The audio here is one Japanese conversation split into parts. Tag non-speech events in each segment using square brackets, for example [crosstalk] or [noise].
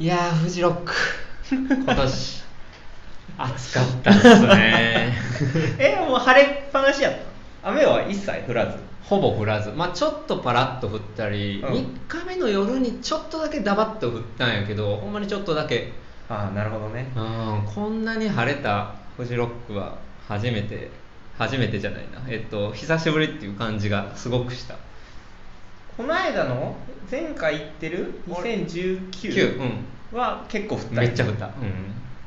いやーフジロック。今年。暑かったっすね。[laughs] えもう晴れっぱなしやった？雨は一切降らず。ほぼ降らず、まあ、ちょっとパラッと降ったり、うん。3日目の夜にちょっとだけダバッと降ったんやけどほんまにちょっとだけ。ああなるほどね。うんこんなに晴れたフジロックは初めて初めてじゃないな。えっと久しぶりっていう感じがすごくしたこの間の前回行ってる9 2019うん。は結構降っためっちゃ降った、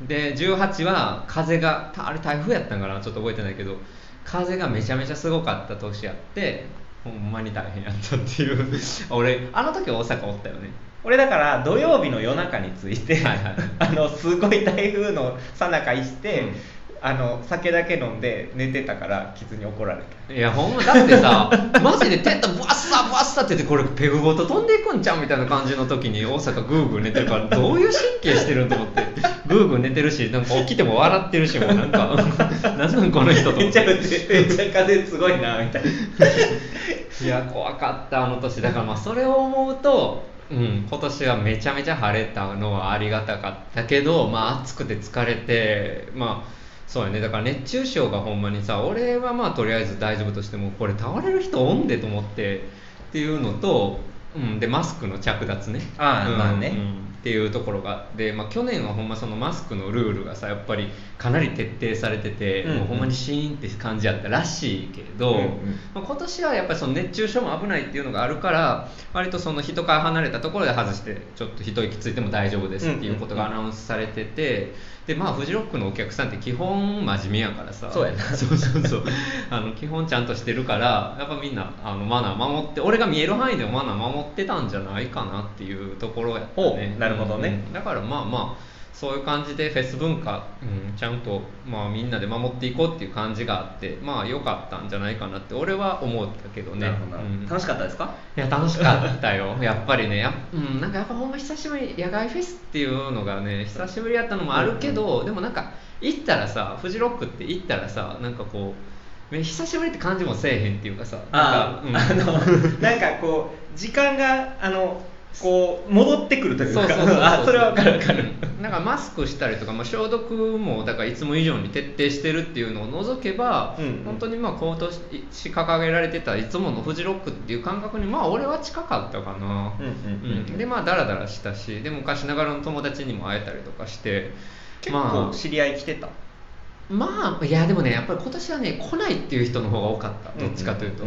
うん、で18は風がたあれ台風やったんかな？ちょっと覚えてないけど風がめちゃめちゃすごかった年やってほんまに大変やったっていう。[laughs] 俺あの時大阪おったよね。俺だから土曜日の夜中に着いて、[laughs] あのすごい台風のさなかいして、うんあの酒だけ飲んで寝てたからキツに怒られた。いやほんまだってさ [laughs] マジでテントブワッサブワッサって言ってこれペグごと飛んでいくんちゃうみたいな感じの時に大阪グーグー寝てるからどういう神経してるんと思って [laughs] グーグー寝てるしなんか起きても笑ってるしもうなんか [laughs] なんなんこの人と思っめってちゃ降ってめっちゃ風すごいなみたいな。いや怖かったあの年だから。まあそれを思うと、うん、今年はめちゃめちゃ晴れたのはありがたかったけど、まあ、暑くて疲れてまあそうやね。だから熱中症がほんまにさ俺はまあとりあえず大丈夫としてもこれ倒れる人おんでと思ってっていうのと、うん、でマスクの着脱ね。うんああまあね。うん。っていうところが。で、まあ、去年はほんまそのマスクのルールがさやっぱりかなり徹底されてて、うんうん。もうほんまにシーンって感じやったらしいけど、うんうん。まあ、今年はやっぱりその熱中症も危ないっていうのがあるから割とその人から離れたところで外してちょっと一息ついても大丈夫ですっていうことがアナウンスされててでまあフジロックのお客さんって基本真面目やからさ。そうやな。そうそうそう。[laughs] あの基本ちゃんとしてるからやっぱみんなあのマナー守って俺が見える範囲でもマナー守ってたんじゃないかなっていうところやったね。おなるほどね。うん。だからまあまあそういう感じでフェス文化、うん、ちゃんと、まあ、みんなで守っていこうっていう感じがあってまあ良かったんじゃないかなって俺は思ったけどね。うん。楽しかったですか？いや楽しかったよ。[laughs] やっぱりねや,、うん、なんかやっぱほんま久しぶり野外フェスっていうのがね久しぶりやったのもあるけど、でもなんか行ったらさフジロックって行ったらさなんかこうめ久しぶりって感じもせえへんっていうかさあなんか、あ、あのなんかこう時間があのこう戻ってくるというか。それは分かる分かる。うんなんかマスクしたりとか、まあ、消毒もだからいつも以上に徹底してるっていうのを除けば、うんうん。本当にまあ今年掲げられてたいつものフジロックっていう感覚にまあ俺は近かったかな、うんうんうんうん。でまあダラダラしたしで昔ながらの友達にも会えたりとかして結まあ構知り合い来てた、まあいやでもねやっぱり今年はね来ないっていう人の方が多かった。どっちかというと、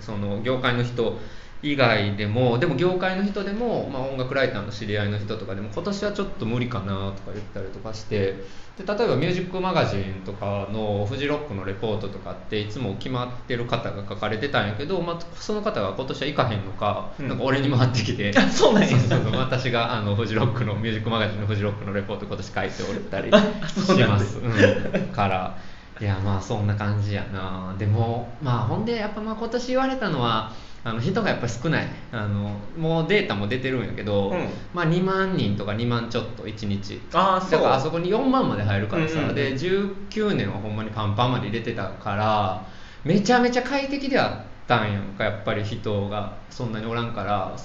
その業界の人以外でもでも業界の人でも、まあ、音楽ライターの知り合いの人とかでも今年はちょっと無理かなとか言ったりとかしてで例えばミュージックマガジンとかのフジロックのレポートとかっていつも決まってる方が書かれてたんやけど、まあ、その方が今年は行かへんのか,、うん。なんか俺に回ってきて。あ [laughs] そうなんや。そうそうそう。私があのフジロックのミュージックマガジンのフジロックのレポート今年書いておったりします、うん、からいやまあそんな感じやな。でもまあほんでやっぱまあ今年言われたのはあの人がやっぱり少ない。あのもうデータも出てるんやけど、うん。まあ、2万人とか2万ちょっと1日。ああそう。だからあそこに4万まで入るからさ、うんうん。うんで19年はほんまにパンパンまで入れてたからめちゃめちゃ快適であったんやんかやっぱり人が。そんなにおらんから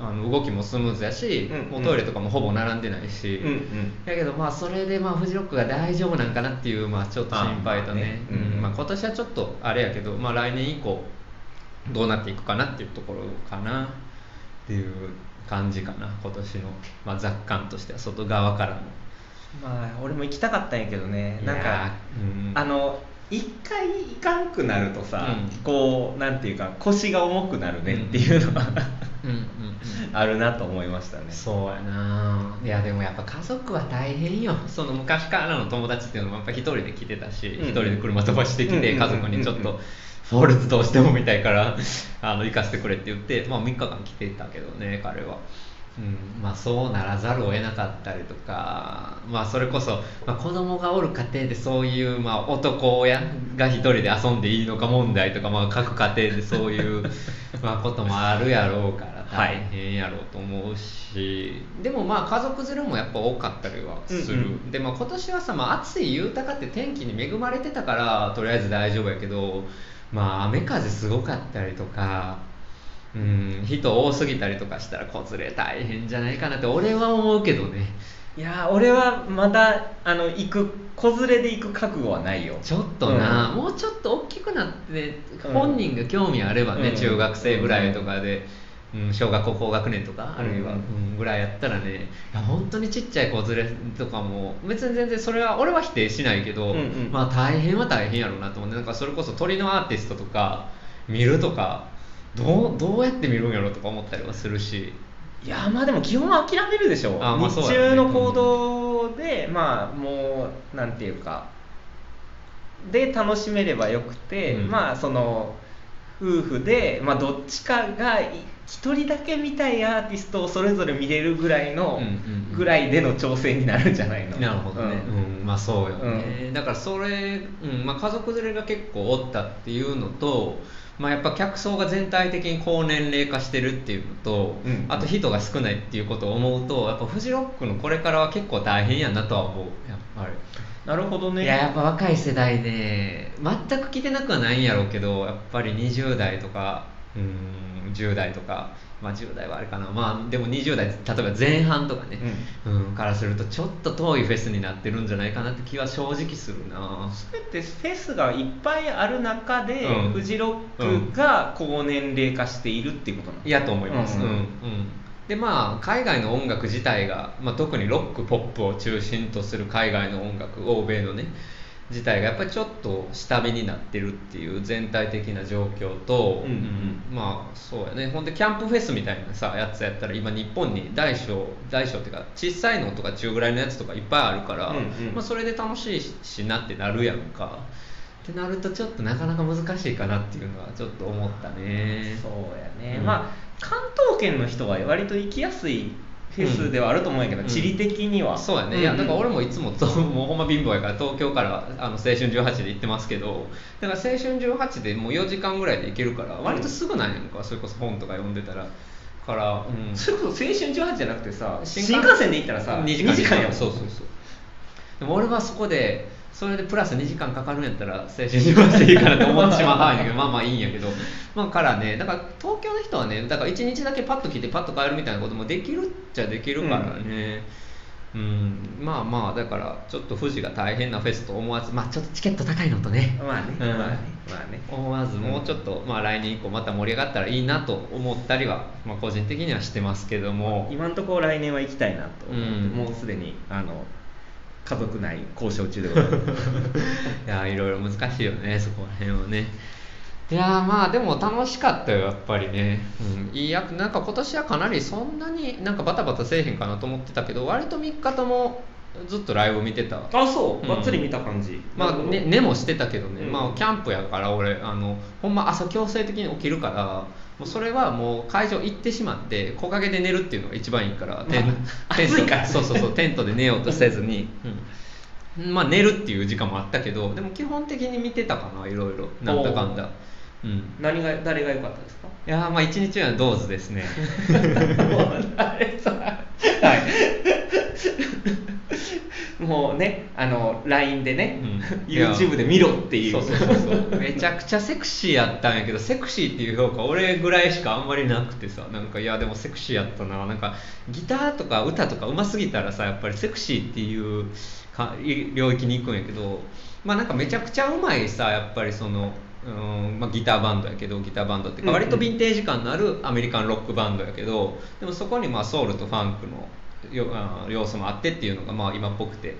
あの動きもスムーズやし、うんうん。もうトイレとかもほぼ並んでないし、うんうん。だけどまあそれでまあフジロックが大丈夫なんかなっていうまあちょっと心配とね。あまあね。うん。うん。まあ、今年はちょっとあれやけど、まあ、来年以降どうなっていくかなっていうところかな。っていう感じかな。今年の、まあ、雑感としては外側からの。まあ俺も行きたかったんやけどね。なんかーうん。あの一回行かんくなるとさ、うん。こうなんていうか腰が重くなるねっていうのは、うん。[laughs] うんうんあるなと思いましたね。そうやな。いやでもやっぱ家族は大変よ。その昔からの友達っていうのもやっぱ一人で来てたしうん一、人で車飛ばしてきてうん。家族にちょっとフォールズどうしてもみたいから [laughs] あの行かせてくれって言って、まあ、3日間来てたけどね彼は。うんまあ、そうならざるを得なかったりとか、まあ、それこそ、まあ、子供がおる家庭でそういう、まあ、男親が一人で遊んでいいのか問題とか、まあ、各家庭でそういう [laughs] まあこともあるやろうから大変やろうと思うし、でもまあ家族連れもやっぱ多かったりはする、うんうん。で、まあ、今年はさ、まあ、暑いゆうかって天気に恵まれてたからとりあえず大丈夫やけど、まあ、雨風すごかったりとかうん人多すぎたりとかしたら子連れ大変じゃないかなって俺は思うけどね。いやー俺はまだあの行く子連れで行く覚悟はないよ。ちょっとな、うん。もうちょっと大きくなってうん。本人が興味あればね、うん。中学生ぐらいとかで、うん、小学校高学年とかあるいは、うんうんぐらいやったらねいや本当にちっちゃい子連れとかも別に全然それは俺は否定しないけど、うんうん。まあ大変は大変やろうなと思ってなんかそれこそ鳥のアーティストとか見るとかどうどうやって見るんやろうとか思ったりはするし。いやまあでも基本は諦めるでしょあまあね。中の行動で、まあもうなんていうかで楽しめればよくて、うん。まあその夫婦で、まあ、どっちかがい一人だけ見たいアーティストをそれぞれ見れるぐらいの、うんうんうん。ぐらいでの調整になるんじゃないの。なるほどね、うん。うん。まあそうよね、だからそれ、うん。まあ、家族連れが結構おったっていうのと、まあ、やっぱ客層が全体的に高年齢化してるっていうのと、うん。あと人が少ないっていうことを思うとやっぱフジロックのこれからは結構大変やなとは思う。やっぱり。なるほどね。いややっぱ若い世代ね全く来てなくはないんやろうけどやっぱり20代とかうん10代とか、まあ、10代はあれかな。まあでも20代例えば前半とかね、うん。からするとちょっと遠いフェスになってるんじゃないかなって気は正直するな。それってフェスがいっぱいある中で、うん。フジロックが高年齢化しているっていうことなの、いやと思います、ううんん。うんでまあ海外の音楽自体が、まあ、特にロックポップを中心とする海外の音楽欧米のね自体がやっぱりちょっと下火になってるっていう全体的な状況と、うん。うんまあそうやね。ほんでキャンプフェスみたいなさやつやったら今日本に大小大小っていうか小さいのとか中ぐらいのやつとかいっぱいあるから、うんうん。まあ、それで楽しいしなってなるやんか。ってなるとちょっとなかなか難しいかなっていうのはちょっと思ったね。そうやね、うん。まあ関東圏の人は割と行きやすいフェスではあると思うんやけど、うん。地理的には、そうやね、ん。いやだから俺もいつもと [laughs] もうほんま貧乏やから東京からあの青春18で行ってますけどだから青春18でもう4時間ぐらいで行けるから割とすぐなんやんか、それこそ本とか読んでたら。から、うん、それこそ青春18じゃなくてさ新新幹線で行ったらさ2時間2時間やもん。そうそうそう。でも俺はそこでそれでプラス2時間かかるんやったら青春18でいいかなと思ってしまう範囲だけど [laughs] まあまあいいんやけど。まあからねだから東京の人はねだから1日だけパッと来てパッと帰るみたいなこともできるっちゃできるからね。うん、まあまあだからちょっと富士が大変なフェスと思わずまあちょっとチケット高いのとね。まあね、うん。まあね。まあね思わずもうちょっと、まあ、来年以降また盛り上がったらいいなと思ったりは、まあ、個人的にはしてますけども。今のところ来年は行きたいなと思って、うん。もうすでにあの家族内交渉中でございます。[laughs] いやいろいろ難しいよねそこら辺はね。いやまあでも楽しかったよやっぱりね、うん、いいやなんか今年はかなりそんなになんかバタバタせえへんかなと思ってたけど割と3日ともずっとライブ見てたあそう？うん。がっつり見た感じ、まあ、ね、寝もしてたけどね、うん。まあ、キャンプやから俺あのほんま朝強制的に起きるからもうそれはもう会場行ってしまって木陰で寝るっていうのが一番いいから、テンまあテント。暑いからね。そうそうそう [laughs] テントで寝ようとせずに、うん。まあ寝るっていう時間もあったけどでも基本的に見てたかないろいろ。なんだかんだ、う。ん、何が誰が良かったですか？いやーまあ一日はドーズですね。[laughs] はい [laughs] もうねあの LINE でね、うん。[laughs] YouTube で見ろっていう。そうそうそうめちゃくちゃセクシーやったんやけどセクシーっていう評価俺ぐらいしかあんまりなくてさなんかいやでもセクシーやったな。なんかギターとか歌とか上手すぎたらさやっぱりセクシーっていうか領域に行くんやけどまあなんかめちゃくちゃうまいさやっぱりそのうんまあ、ギターバンドやけどギターバンドって割とヴィンテージ感のあるアメリカンロックバンドやけどでもそこにまあソウルとファンクのよあ要素もあってっていうのがまあ今っぽくて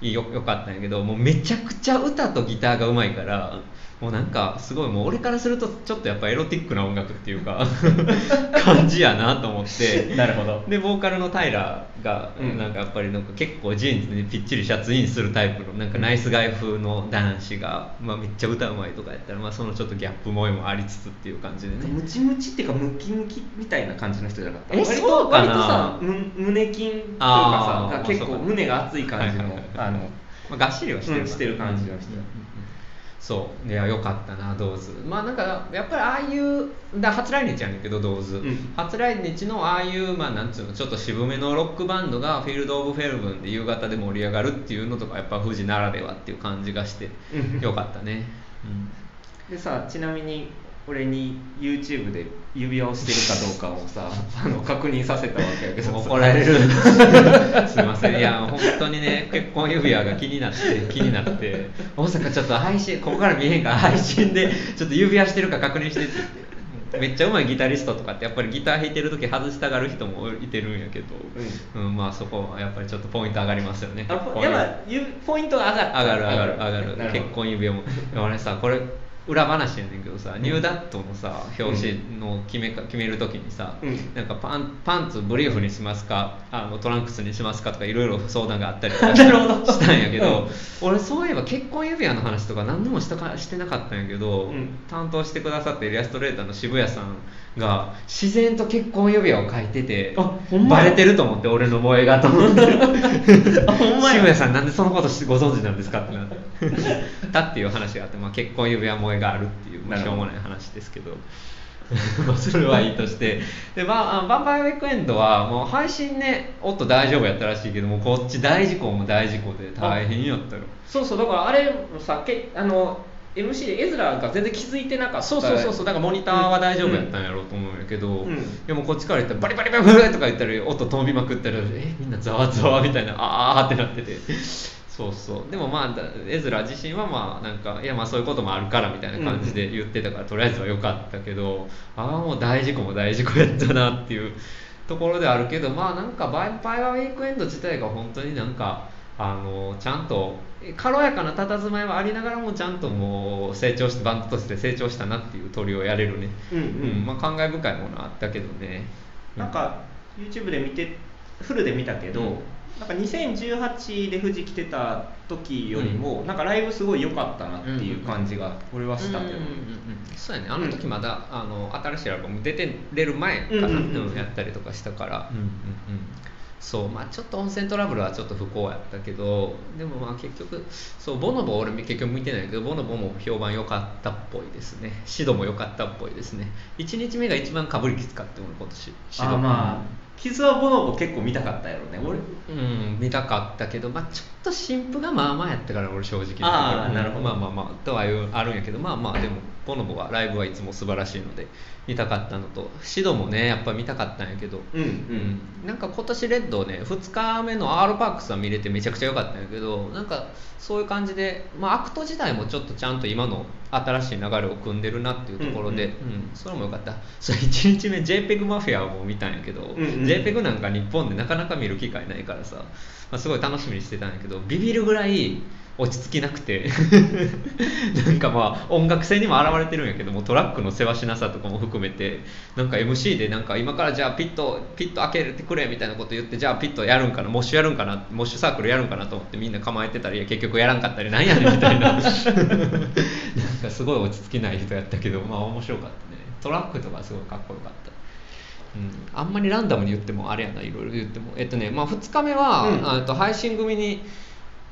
よよかったんやけどもうめちゃくちゃ歌とギターがうまいからもうなんかすごいもう俺からするとちょっとやっぱエロティックな音楽っていうか [laughs] 感じやなと思って。なるほど。でボーカルのタイラーがうん。なんかやっぱりなんか結構ジーンズにぴっちりシャツインするタイプのなんかナイスガイ風の男子が、まあ、めっちゃ歌うまいとかやったら、まあ、そのちょっとギャップ萌えもありつつっていう感じでね。ムチムチっていうかムキムキみたいな感じの人じゃなかった？えそうかな？割とさむ胸筋というかさが結構胸が熱い感じのはいはいはいあのまあ、がっしりはしてるうんしてる感じの人。うんそう。いやよかったなまあなんかやっぱりああいうだ初来日やねんけどドーズ、うん。初来日のああいうまあなんつうのちょっと渋めのロックバンドがフィールド・オブ・フェルブンで夕方で盛り上がるっていうのとかやっぱ富士ならではっていう感じがしてうん。よかったね、でさちなみに俺に YouTube で指輪をしてるかどうかをさ [laughs] あの確認させたわけやけど怒られる。[laughs] すいません。いや本当にね [laughs] 結婚指輪が気になって気になって。大阪ちょっと配信ここから見えへんから配信でちょっと指輪してるか確認してって言って。めっちゃうまいギタリストとかってやっぱりギター弾いてる時外したがる人もいてるんやけど、うん。まあそこはやっぱりちょっとポイント上がりますよね。あやっぱポイントが上がる上がる上がる。上がる結婚指輪も。俺さこれ裏話やねんけどさ、ニューダットのさ表紙の決めか決める時にさ、うん、なんかパンパンツブリーフにしますかあのトランクスにしますかとかいろいろ相談があったりとか [laughs] したんやけど、うん、俺そういえば結婚指輪の話とか何でもしたかしてなかったんやけど、うん、担当してくださってイラストレーターの渋谷さんが自然と結婚指輪を書いててバレてると思って俺の萌えがと思って。[laughs] 渋谷さんなんでそのことご存知なんですかってなった [laughs] っていう話があって、まあ、結婚指輪萌えがあるっていう、まあ、しょうもない話ですけど。[laughs] まあそれはいいとして。で、まあ、バンパイアウィークエンドはもう配信ねおっと大丈夫やったらしいけどもこっち大事故も大事故で大変やったよそうそうだからあれさけあの MC でエズラが全然気づいてなかった。そうそうそうそうだからモニターは大丈夫やったんやろうと思うんやけど、うん、でもこっちから言ったらバリバリバリバリとか言ったら音飛びまくったらえみんなざわざわみたいなああってなっててそうそう。でもまあエズラ自身はまあなんかいやまあそういうこともあるからみたいな感じで言ってたから、とりあえずは良かったけどああもう大事故も大事故やったなっていう [laughs] ところであるけどまあなんかバイパイアウィークエンド自体が本当になんかあのちゃんと軽やかな佇まいはありながらもちゃんともう成長してバンドとして成長したなっていう鳥をやれるね、うん、うん、まあ、感慨深いものあったけどね。なんか YouTube で見てフルで見たけど、うん、なんか2018で富士来てた時よりも、うん、なんかライブすごい良かったなっていう感じが俺はしたけど、そうやね。あの時まだ、あの新しいアルバム出てれる前かな、うんやったりとかしたから、うんうんうん。そうまあちょっと温泉トラブルはちょっと不幸やったけどでもまあ結局そうボノボ俺結局見てないけどボノボも評判良かったっぽいですね。シドも良かったっぽいですね。1日目が一番かぶりきつかって俺今年。シド。まあ傷はボノボ結構見たかったやろね俺。うん見たかったけど、まあ、ちょっと新婦がまあまあやったから俺正直ああなるほど。まあまあまあとはいうあるんやけどまあまあでもボノボはライブはいつも素晴らしいので見たかったのと。シドもねやっぱ見たかったんやけど、うん、うん、なんか今年レッドね2日目の R パークスは見れてめちゃくちゃ良かったんやけどなんかそういう感じで、まあ、アクト自体もちょっとちゃんと今の新しい流れを汲んでるなっていうところで、うん、うんうん、それも良かった。それ1日目 JPEG マフィアも見たんやけど、うんうん、JPEG なんか日本でなかなか見る機会ないからさ、まあ、すごい楽しみにしてたんやけどビビるぐらい落ち着きなくて。[laughs] なんかまあ音楽性にも表れてるんやけどもトラックのせわしなさとかも含めてなんか MC でなんか今からじゃあピットピット開けてくれみたいなこと言ってじゃあピットやるんかなモッシュやるんかなモッシュサークルやるんかなと思ってみんな構えてたり結局やらんかったりなんやねんみたいな。[laughs] なんかすごい落ち着きない人やったけどまあ面白かったね。トラックとかすごいかっこよかった。うん、あんまりランダムに言ってもあれやないろいろ言っても。えっとねまあ2日目は、うん、と配信組に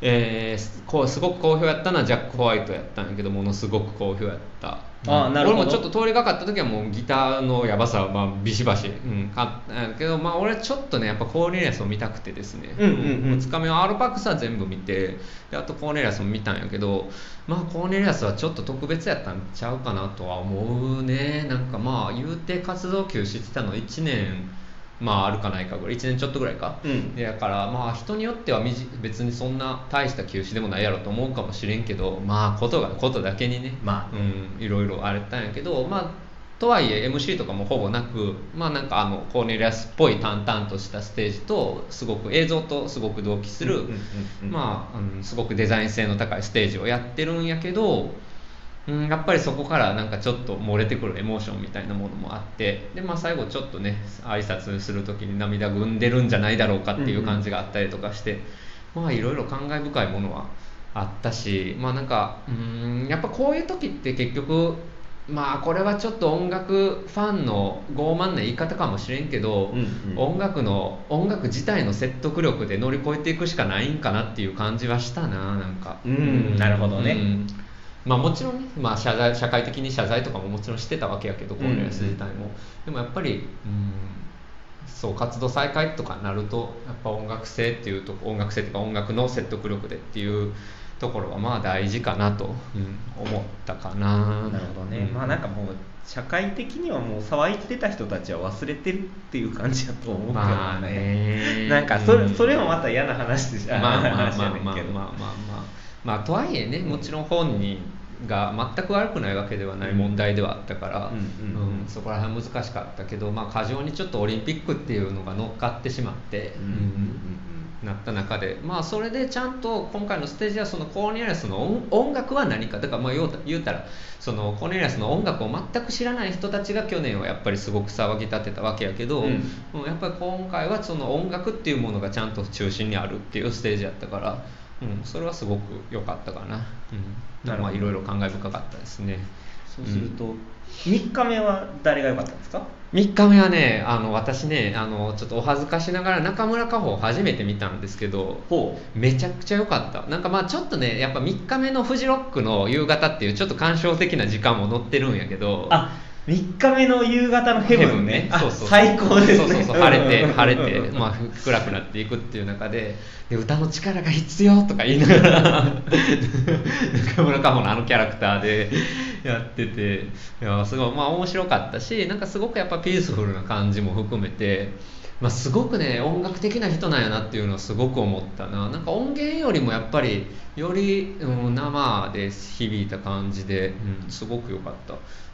えー、こうすごく好評やったのはジャック・ホワイトやったんやけどものすごく好評やった。あなるほど。俺もちょっと通りかかった時はもうギターのやばさはまあビシバシ、うん、かけどまあ俺はちょっとねやっぱコーネリアスを見たくてですね、うんうんうん、2日目はアルパクスは全部見てであとコーネリアスも見たんやけどまあコーネリアスはちょっと特別やったんちゃうかなとは思うね。なんかまあ言うて活動休止してたの1年まああるかないかぐらい1年ちょっとぐらいか、うん、だからまあ人によっては別にそんな大した休止でもないやろと思うかもしれんけどまあことがことだけにね、まあ、うん、いろいろあれたんやけどまあとはいえ MC とかもほぼなくまあなんかあのコーネリアスっぽい淡々としたステージとすごく映像とすごく同期するまあ、うん、すごくデザイン性の高いステージをやってるんやけどうん、やっぱりそこからなんかちょっと漏れてくるエモーションみたいなものもあってで、まあ、最後ちょっとね挨拶する時に涙ぐんでるんじゃないだろうかっていう感じがあったりとかして、うんうん、まあいろいろ感慨深いものはあったしまあなんかうんやっぱこういう時って結局まあこれはちょっと音楽ファンの傲慢な言い方かもしれんけど、うんうん、音楽の音楽自体の説得力で乗り越えていくしかないんかなっていう感じはしたななんか。うん、なるほどね、うんまあ、もちろんね、まあ、謝罪社会的に謝罪とかももちろんしてたわけやけどコンレアス自体も、でもやっぱりうんそう活動再開とかなるとやっぱ音楽性っていうと音楽性っていうか音楽の説得力でっていうところはまあ大事かなと、うん、思ったかな。なるほどね、うん。まあなんかもう社会的にはもう騒いでた人たちは忘れてるっていう感じだと思うけどね,、まあね。なんかそれ,、うんそれもまた嫌な話じゃまあまあまあまあまあ。まあまあまあとはいえねもちろん本人が全く悪くないわけではない問題ではあったから、うんそこら辺難しかったけど、まあ、過剰にちょっとオリンピックっていうのが乗っかってしまって、なった中で、まあ、それでちゃんと今回のステージはそのコーネリアスの音音楽は何か。だからまあ言うた言うたらそのコーネリアスの音楽を全く知らない人たちが去年はやっぱりすごく騒ぎ立てたわけやけど、うん。うんやっぱり今回はその音楽っていうものがちゃんと中心にあるっていうステージやったから、うん、それはすごく良かったかな、うん、なるまあいろいろ感慨深かったですね。そうすると、3日目は誰が良かったんですか？3日目はねあの私ねあのちょっとお恥ずかしながら中村佳穂を初めて見たんですけどほめちゃくちゃ良かった。なんかまあちょっとねやっぱ3日目のフジロックの夕方っていうちょっと感傷的な時間も載ってるんやけどあ3日目の夕方のヘブンね。あそうそう。最高ですね。そうそうそう。晴れてうん。晴れて、[laughs] まあ、暗くなっていくっていう中でで歌の力が必要とか言いながら [laughs] 中村佳穂のあのキャラクターでやってていやすごいまあ面白かったしなんかすごくやっぱピースフルな感じも含めて。まあ、すごくね音楽的な人なんやなっていうのはすごく思ったな。なんか音源よりもやっぱりより、うん、生で響いた感じで、うん、すごく良かった。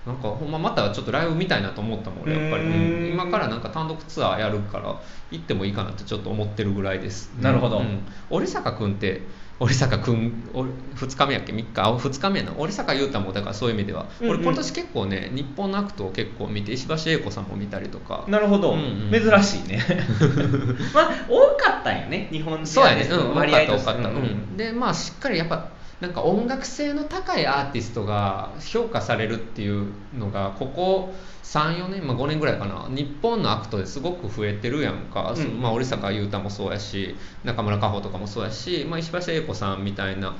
なんかほんままたちょっとライブ見たいなと思ったもん俺やっぱり、うん。今からなんか単独ツアーやるから行ってもいいかなってちょっと思ってるぐらいです。なるほど。うん。織坂君って折坂君お2日目やっけ？3日？あ2日目やな。折坂悠太もだからそういう意味では、うんうん。俺今年結構ね日本のアクトを結構見て石橋英子さんも見たりとか。なるほど、うんうん珍しいね。[laughs] まあ多かったんよね日本そうやね、うん、の割合多かった多かった、うん。でまあしっかりやっぱなんか音楽性の高いアーティストが評価されるっていうのがここ34年、まあ、5年ぐらいかな。日本のアクトですごく増えてるやんか、うん。そまあ、折坂悠太もそうやし中村佳穂とかもそうやし、まあ、石橋英子さんみたいな、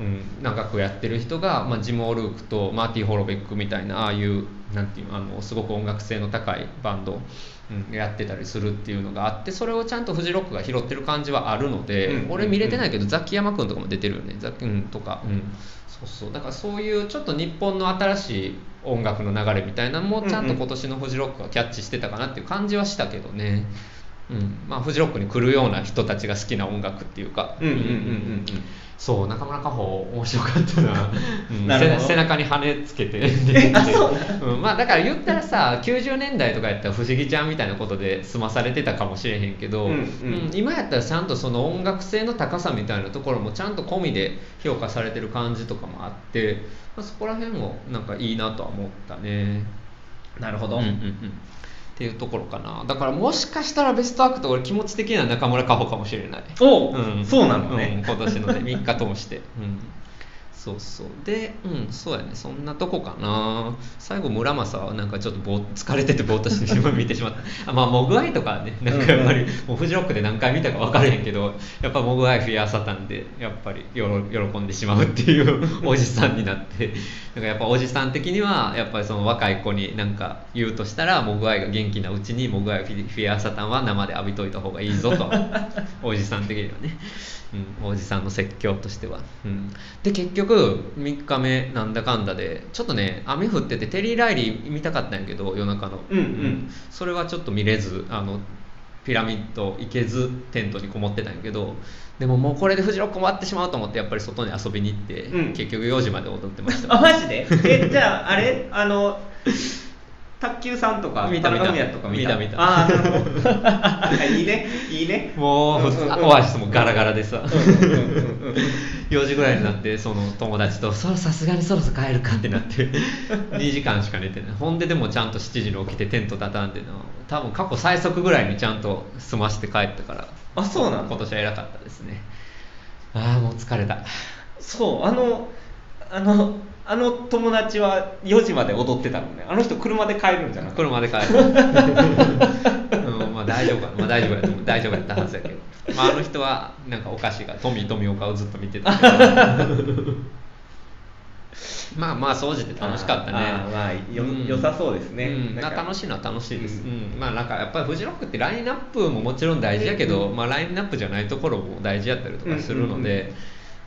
うん、長くやってる人が、まあ、ジム・オルークとマーティ・ホロベックみたいなああいうなんていうのあのすごく音楽性の高いバンド、うん、やってたりするっていうのがあってそれをちゃんとフジロックが拾ってる感じはあるので、うん。俺見れてないけど、ザキヤマ君とかも出てるよね。ザキ、うん、とか、うん、そうそう。だからそういうちょっと日本の新しい音楽の流れみたいなのもちゃんと今年のフジロックがキャッチしてたかなっていう感じはしたけどね、うんまあ、フジロックに来るような人たちが好きな音楽っていうか、うんうんうんうんそう中村佳穂面白かったな,、うん、背背中に羽つけて。えあそう。ん、まあだから言ったらさ90年代とかやったら不思議ちゃんみたいなことで済まされてたかもしれへんけど、うんうん。うん。今やったらちゃんとその音楽性の高さみたいなところもちゃんと込みで評価されてる感じとかもあって、まあ、そこら辺もなんかいいなとは思ったね。なるほど、うんうんうんっていうところかな。だからもしかしたらベストアクト俺気持ち的には中村佳穂かもしれない。おう、うん、そうなのね、うん。今年のね3日通して、うん、そうそう。でうんそうやね。そんなとこかな。最後村正はなんかちょっとぼー疲れててぼーっとして見てしまった。[laughs] あまあモグアイとかねなんかやっぱり、もうフジロックで何回見たか分からへんけどやっぱモグアイフィアーサタンでやっぱりよろ喜んでしまうっていう [laughs] おじさんになって。なんかやっぱおじさん的にはやっぱりその若い子になんか言うとしたらモグアイが元気なうちにモグアイフィアーサタンは生で浴びといた方がいいぞと。[laughs] おじさん的にはね、うん、おじさんの説教としては、うん、で結局3日目なんだかんだでちょっとね雨降っててテリー・ライリー見たかったんやけど夜中の、うんうん。それはちょっと見れずあのピラミッド行けずテントにこもってたんやけどでももうこれでフジロック終わってしまうと思ってやっぱり外に遊びに行って、うん。結局4時まで踊ってました。あマジで？え [laughs] じゃああれ？あの卓球さんとか見た見た。とか見た？見た見た。ああ [laughs] いいね。いいね。もううんうんうん。オアシスもガラガラでさ4時ぐらいになってその友達と「そろさすがにそろそろ帰るか」ってなって [laughs] 2時間しか寝てない。ほんででもちゃんと7時に起きてテント畳んでな。多分過去最速ぐらいにちゃんと済まして帰ったからあそうなの今年は偉かったですね。ああもう疲れた。そうあのあのあの友達は4時まで踊ってたのね。あの人車で帰るんじゃなくて車で帰る、大丈夫かな、まあ、大丈夫やと思う。大丈夫やったはずやけど、まあ、あの人はなんかお菓子がトミー富岡をずっと見てた。け [laughs] どまあまあ総じて楽しかったね。まあようん。良さそうですね。うん。な楽しいのは楽しいです、ううん。まあなんかやっぱりフジロックってラインナップももちろん大事やけど、まあ、ラインナップじゃないところも大事やったりとかするので、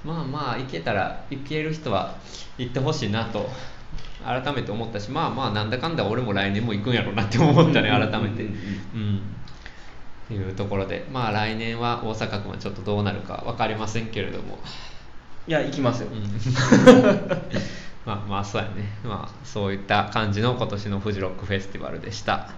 まあまあ行けたら行ける人は行ってほしいなと改めて思ったしまあまあなんだかんだ俺も来年も行くんやろうなって思ったね改めて。うんいうところでまあ来年は大阪君はちょっとどうなるか分かりませんけれども。いや行きますよ、うん。[laughs] まあまあそうやね。まあそういった感じの今年のフジロックフェスティバルでした。